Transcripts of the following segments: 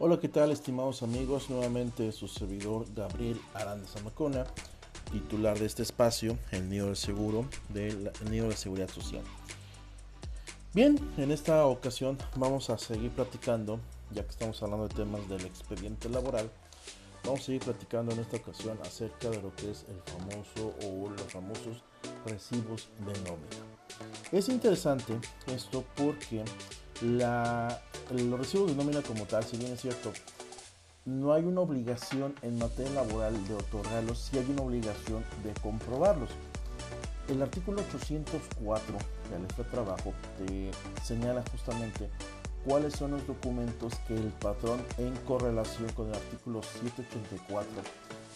Hola, ¿qué tal, estimados amigos? Nuevamente su servidor Gabriel Aranda Zamacona, titular de este espacio, el nido del seguro, del nido de seguridad social. Bien, en esta ocasión vamos a seguir platicando, ya que estamos hablando de temas del expediente laboral, vamos a seguir platicando en esta ocasión acerca de lo que es el famoso o los famosos recibos de nómina. Es interesante esto porque la, los recibos de nómina como tal, si bien es cierto, no hay una obligación en materia laboral de otorgarlos, sí hay una obligación de comprobarlos. El artículo 804 de la ley de trabajo te señala justamente cuáles son los documentos que el patrón en correlación con el artículo 784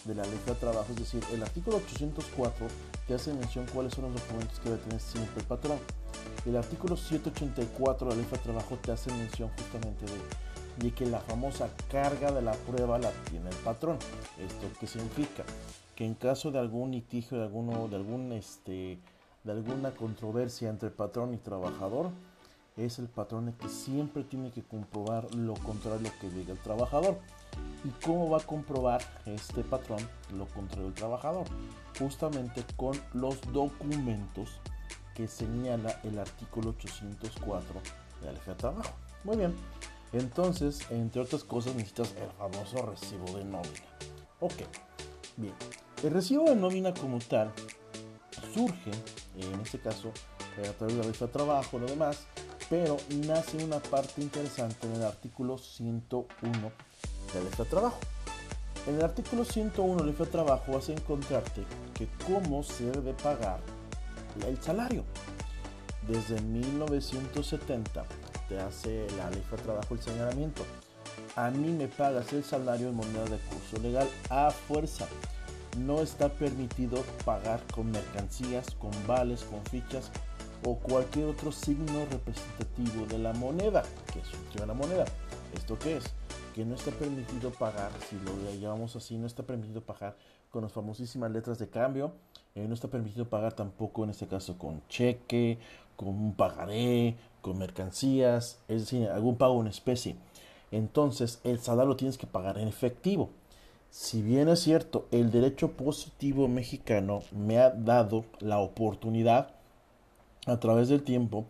de la ley de trabajo, es decir, el artículo 804 te hace mención cuáles son los documentos que debe tener siempre el patrón. El artículo 784 de la ley de trabajo te hace mención justamente de, que la famosa carga de la prueba la tiene el patrón. ¿Esto qué significa? Que en caso de algún litigio, de, alguno, de, algún, este, de alguna controversia entre patrón y trabajador, es el patrón el que siempre tiene que comprobar lo contrario que diga el trabajador. ¿Y cómo va a comprobar este patrón lo contrario del trabajador? Justamente con los documentos que señala el artículo 804 de la ley de trabajo. Muy bien, entonces, entre otras cosas, necesitas el famoso recibo de nómina. Ok, bien, el recibo de nómina como tal surge, en este caso, a través de la ley de trabajo, lo demás, pero nace una parte interesante en el artículo 101 de la ley de trabajo. En el artículo 101 de la ley de trabajo vas a encontrarte que cómo se debe pagar el salario. Desde 1970 te hace la ley de trabajo el señalamiento. A mí me pagas el salario en moneda de curso legal a fuerza. No está permitido pagar con mercancías, con vales, con fichas o cualquier otro signo representativo de la moneda, que es la moneda. ¿Esto qué es? Que no está permitido pagar, si lo llamamos así, no está permitido pagar con las famosísimas letras de cambio, eh, no está permitido pagar tampoco en este caso con cheque, con un pagaré, con mercancías, es decir, algún pago en especie. Entonces, el salario lo tienes que pagar en efectivo. Si bien es cierto, el derecho positivo mexicano me ha dado la oportunidad a través del tiempo,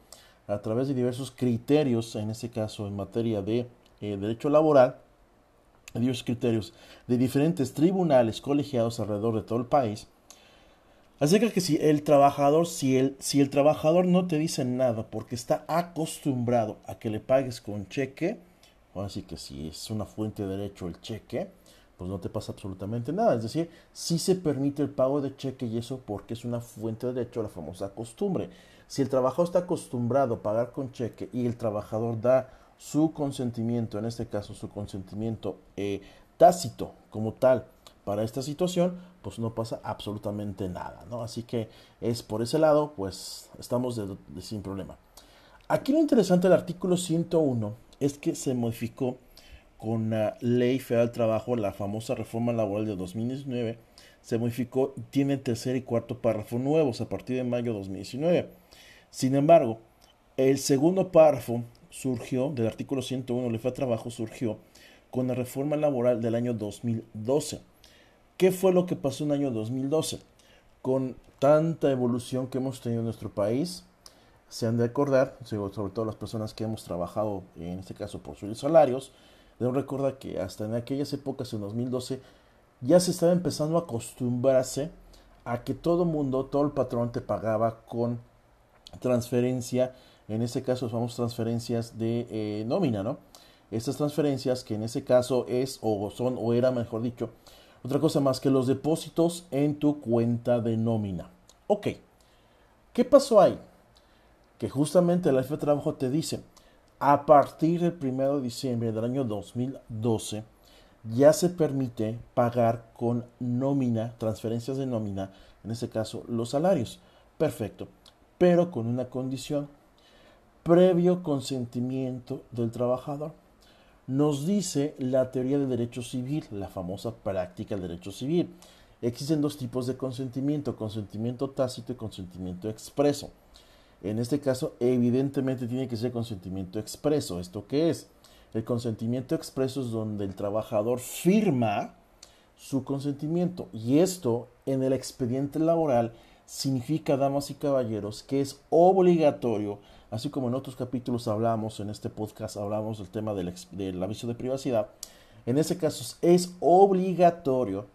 a través de diversos criterios, en este caso en materia de eh, derecho laboral, diversos criterios de diferentes tribunales colegiados alrededor de todo el país, acerca que si el trabajador, si el, si el trabajador no te dice nada porque está acostumbrado a que le pagues con cheque, o así que si es una fuente de derecho el cheque, pues no te pasa absolutamente nada. Es decir, si se permite el pago de cheque y eso porque es una fuente de derecho, la famosa costumbre. Si el trabajador está acostumbrado a pagar con cheque y el trabajador da su consentimiento, en este caso su consentimiento eh, tácito como tal para esta situación, pues no pasa absolutamente nada, ¿no? Así que es por ese lado, pues estamos sin problema. Aquí lo interesante del artículo 101 es que se modificó con la Ley Federal del Trabajo, la famosa reforma laboral de 2019, se modificó, tiene tercer y cuarto párrafo nuevos a partir de mayo de 2019. Sin embargo, el segundo párrafo surgió, del artículo 101 de la de Trabajo, surgió con la reforma laboral del año 2012. ¿Qué fue lo que pasó en el año 2012? Con tanta evolución que hemos tenido en nuestro país, se han de acordar, sobre todo las personas que hemos trabajado, en este caso por sus salarios, debo recordar que hasta en aquellas épocas, en 2012, ya se estaba empezando a acostumbrarse a que todo mundo, todo el patrón te pagaba con transferencia, en este caso vamos transferencias de eh, nómina, ¿no? Estas transferencias que en ese caso es o son o era, mejor dicho, otra cosa más que los depósitos en tu cuenta de nómina. Ok, ¿qué pasó ahí? Que justamente la jefe de trabajo te dice, a partir del 1 de diciembre del año 2012, ya se permite pagar con nómina, transferencias de nómina, en este caso los salarios. Perfecto pero con una condición, previo consentimiento del trabajador. Nos dice la teoría del derecho civil, la famosa práctica del derecho civil. Existen dos tipos de consentimiento, consentimiento tácito y consentimiento expreso. En este caso, evidentemente tiene que ser consentimiento expreso. ¿Esto qué es? El consentimiento expreso es donde el trabajador firma su consentimiento. Y esto en el expediente laboral significa, damas y caballeros, que es obligatorio, así como en otros capítulos hablamos, en este podcast hablamos del tema del, del aviso de privacidad. En ese caso es obligatorio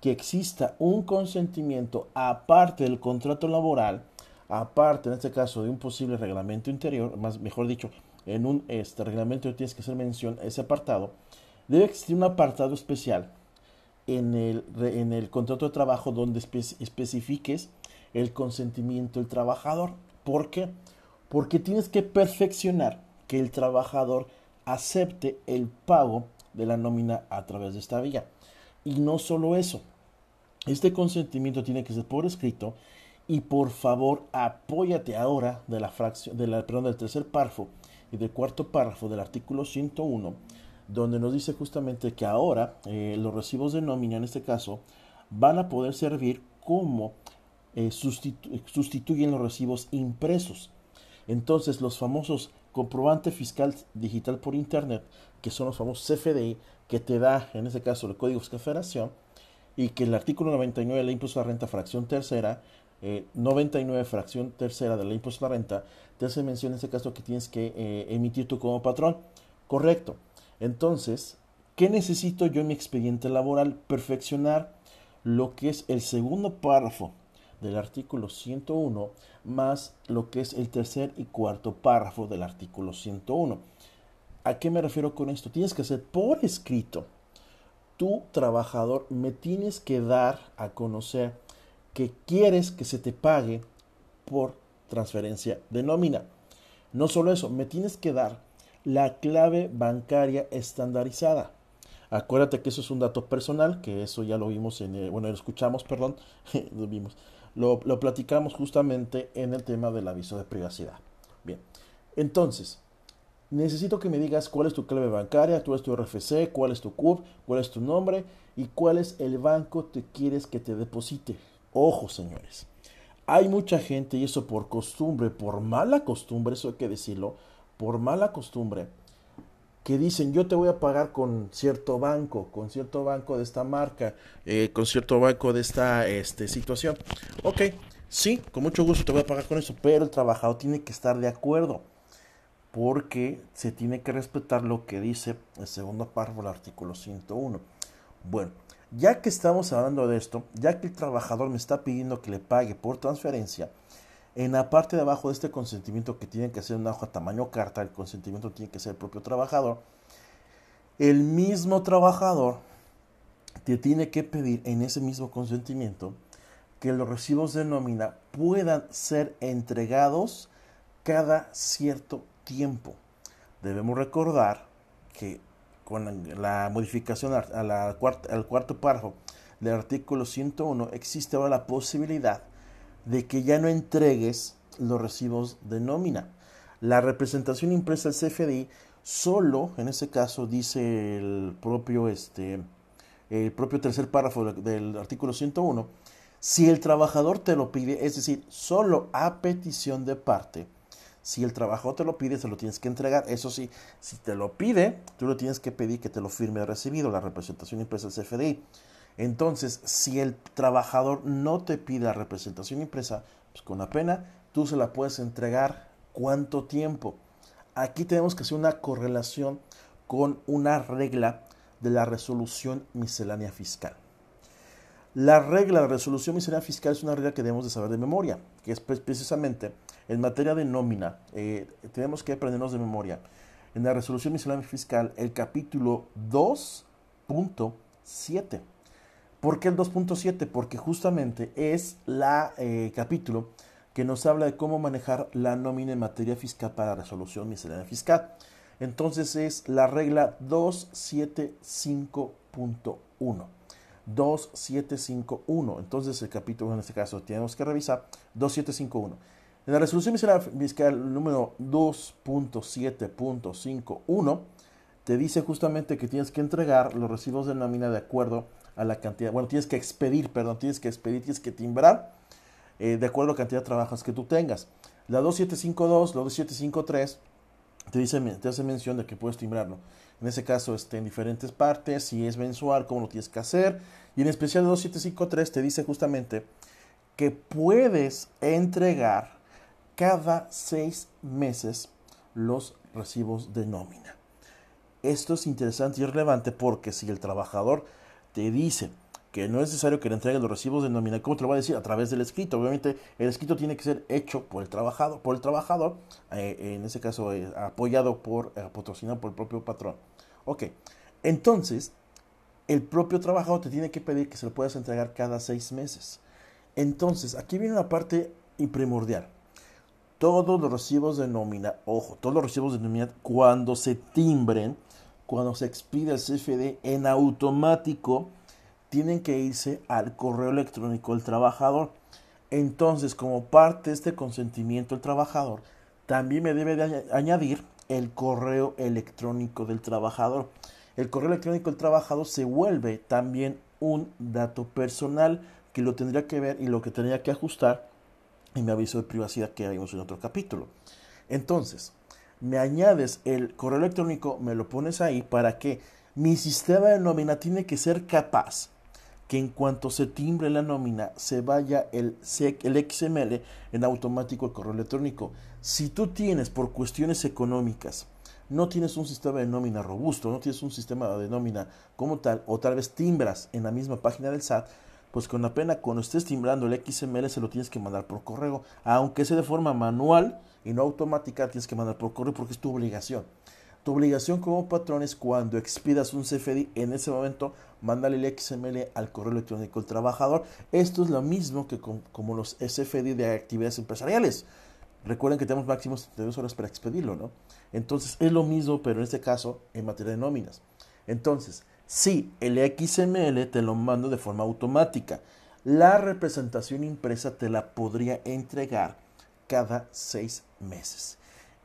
que exista un consentimiento aparte del contrato laboral, aparte en este caso de un posible reglamento interior, más mejor dicho, en un este reglamento tienes que hacer mención a ese apartado, debe existir un apartado especial en el, en el contrato de trabajo donde especifiques el consentimiento del trabajador. ¿Por qué? Porque tienes que perfeccionar que el trabajador acepte el pago de la nómina a través de esta vía. Y no solo eso, este consentimiento tiene que ser por escrito y por favor apóyate ahora de la fracción, perdón, del tercer párrafo y del cuarto párrafo del artículo 101, donde nos dice justamente que ahora eh, los recibos de nómina, en este caso, van a poder servir como eh, sustituyen los recibos impresos. Entonces, los famosos comprobante fiscal digital por internet, que son los famosos CFDI, que te da, en este caso, el Código de Federación, y que el artículo 99 de la impuesto a la renta fracción tercera, 99 eh, fracción tercera de la impuesto a la renta, te hace mención en este caso que tienes que eh, emitir tú como patrón. Correcto. Entonces, ¿qué necesito yo en mi expediente laboral? Perfeccionar lo que es el segundo párrafo del artículo 101 más lo que es el tercer y cuarto párrafo del artículo 101. ¿A qué me refiero con esto? Tienes que hacer por escrito. Tu trabajador me tienes que dar a conocer que quieres que se te pague por transferencia de nómina. No solo eso, me tienes que dar la clave bancaria estandarizada. Acuérdate que eso es un dato personal, que eso ya lo vimos en, bueno, lo escuchamos, perdón, lo vimos lo, platicamos justamente en el tema del aviso de privacidad. Bien, entonces, necesito que me digas cuál es tu clave bancaria, cuál es tu RFC, cuál es tu CUP, cuál es tu nombre y cuál es el banco que quieres que te deposite. Ojo, señores. Hay mucha gente, y eso por costumbre, por mala costumbre, eso hay que decirlo, por mala costumbre, que dicen yo te voy a pagar con cierto banco, con cierto banco de esta marca, eh, con cierto banco de esta este, situación. Ok, sí, con mucho gusto te voy a pagar con eso, pero el trabajador tiene que estar de acuerdo porque se tiene que respetar lo que dice el segundo párrafo del artículo 101. Bueno, ya que estamos hablando de esto, ya que el trabajador me está pidiendo que le pague por transferencia, en la parte de abajo de este consentimiento que tiene que ser una hoja tamaño carta, el consentimiento tiene que ser el propio trabajador, el mismo trabajador te tiene que pedir en ese mismo consentimiento que los recibos de nómina puedan ser entregados cada cierto tiempo. Debemos recordar que con la modificación al cuarto párrafo del artículo 101 existe ahora la posibilidad de que ya no entregues los recibos de nómina. La representación impresa al CFDI solo, en ese caso, dice el propio, este, el propio tercer párrafo del artículo 101, si el trabajador te lo pide, es decir, solo a petición de parte, si el trabajador te lo pide, se lo tienes que entregar. Eso sí, si te lo pide, tú lo tienes que pedir que te lo firme recibido, la representación impresa al CFDI. Entonces, si el trabajador no te pide representación impresa, pues con la pena tú se la puedes entregar cuánto tiempo. Aquí tenemos que hacer una correlación con una regla de la resolución miscelánea fiscal. La regla de resolución miscelánea fiscal es una regla que debemos de saber de memoria, que es precisamente en materia de nómina, eh, tenemos que aprendernos de memoria. En la resolución miscelánea fiscal, el capítulo 2.7 ¿Por qué el 2.7? Porque justamente es la eh, capítulo que nos habla de cómo manejar la nómina en materia fiscal para resolución miscelánea fiscal. Entonces es la regla 275.1. 2751. Entonces el capítulo en este caso tenemos que revisar 2751. En la resolución miscelánea fiscal número 2.7.51 te dice justamente que tienes que entregar los recibos de nómina de acuerdo a la cantidad, bueno, tienes que expedir, perdón, tienes que expedir, tienes que timbrar eh, de acuerdo a la cantidad de trabajos que tú tengas. La 2752, la 2753 te, dice, te hace mención de que puedes timbrarlo. En ese caso, este, en diferentes partes, si es mensual, cómo lo tienes que hacer. Y en especial 2753 te dice justamente que puedes entregar cada seis meses los recibos de nómina. Esto es interesante y relevante porque si el trabajador te dice que no es necesario que le entregue los recibos de nómina, ¿cómo te lo va a decir? A través del escrito. Obviamente el escrito tiene que ser hecho por el trabajador, por el trabajador eh, en ese caso eh, apoyado por, eh, patrocinado por el propio patrón. Ok, entonces el propio trabajador te tiene que pedir que se lo puedas entregar cada seis meses. Entonces, aquí viene una parte primordial. Todos los recibos de nómina, ojo, todos los recibos de nómina cuando se timbren, cuando se expide el CFD en automático, tienen que irse al correo electrónico del trabajador. Entonces, como parte de este consentimiento del trabajador, también me debe de añadir el correo electrónico del trabajador. El correo electrónico del trabajador se vuelve también un dato personal que lo tendría que ver y lo que tendría que ajustar en mi aviso de privacidad que vimos en otro capítulo. Entonces, me añades el correo electrónico, me lo pones ahí para que mi sistema de nómina tiene que ser capaz que en cuanto se timbre la nómina se vaya el, el XML en automático el correo electrónico. Si tú tienes por cuestiones económicas, no tienes un sistema de nómina robusto, no tienes un sistema de nómina como tal, o tal vez timbras en la misma página del SAT, pues con la pena cuando estés timbrando el XML se lo tienes que mandar por correo, aunque sea de forma manual y no automática, tienes que mandar por correo porque es tu obligación. Tu obligación como patrón es cuando expidas un CFDI, en ese momento mándale el XML al correo electrónico del trabajador. Esto es lo mismo que como los CFDI de actividades empresariales. Recuerden que tenemos máximos de dos horas para expedirlo, ¿no? Entonces es lo mismo, pero en este caso en materia de nóminas. Entonces, si el XML te lo mando de forma automática. La representación impresa te la podría entregar cada seis meses.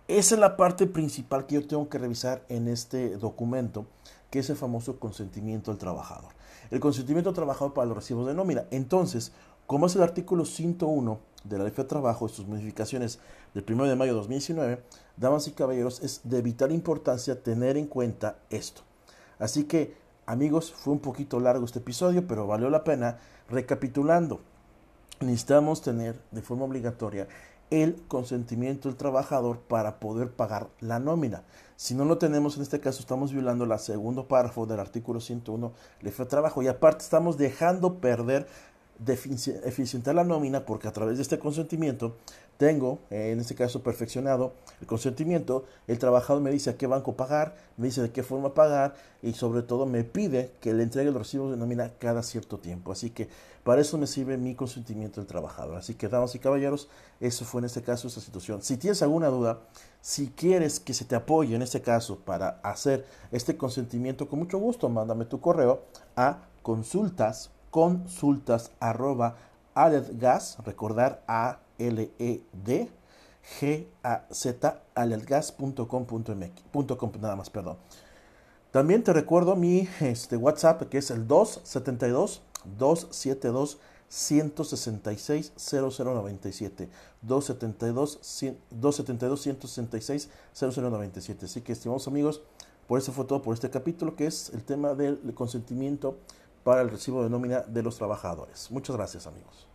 Esa es la parte principal que yo tengo que revisar en este documento, que es el famoso consentimiento del trabajador. El consentimiento del trabajador para los recibos de nómina. Entonces, como es el artículo 101 de la Ley de Trabajo y sus modificaciones del 1 de mayo de 2019, damas y caballeros, es de vital importancia tener en cuenta esto. Así que Amigos, fue un poquito largo este episodio, pero valió la pena. Recapitulando, necesitamos tener de forma obligatoria el consentimiento del trabajador para poder pagar la nómina. Si no lo tenemos, en este caso estamos violando el segundo párrafo del artículo 101 de de trabajo y aparte estamos dejando perder eficientar la nómina porque a través de este consentimiento tengo, eh, en este caso perfeccionado, el consentimiento, el trabajador me dice a qué banco pagar, me dice de qué forma pagar y sobre todo me pide que le entregue los recibos de nómina cada cierto tiempo. Así que para eso me sirve mi consentimiento del trabajador. Así que, damas y caballeros, eso fue en este caso esa situación. Si tienes alguna duda, si quieres que se te apoye en este caso para hacer este consentimiento, con mucho gusto, mándame tu correo a consultas consultas arroba aledgas, recordar a l e d g a z aledgas.com.mx.com nada más, perdón. También te recuerdo mi este, WhatsApp que es el 272 272 166 0097 272 272 166 0097 así que estimados amigos por eso fue todo por este capítulo que es el tema del consentimiento para el recibo de nómina de los trabajadores. Muchas gracias amigos.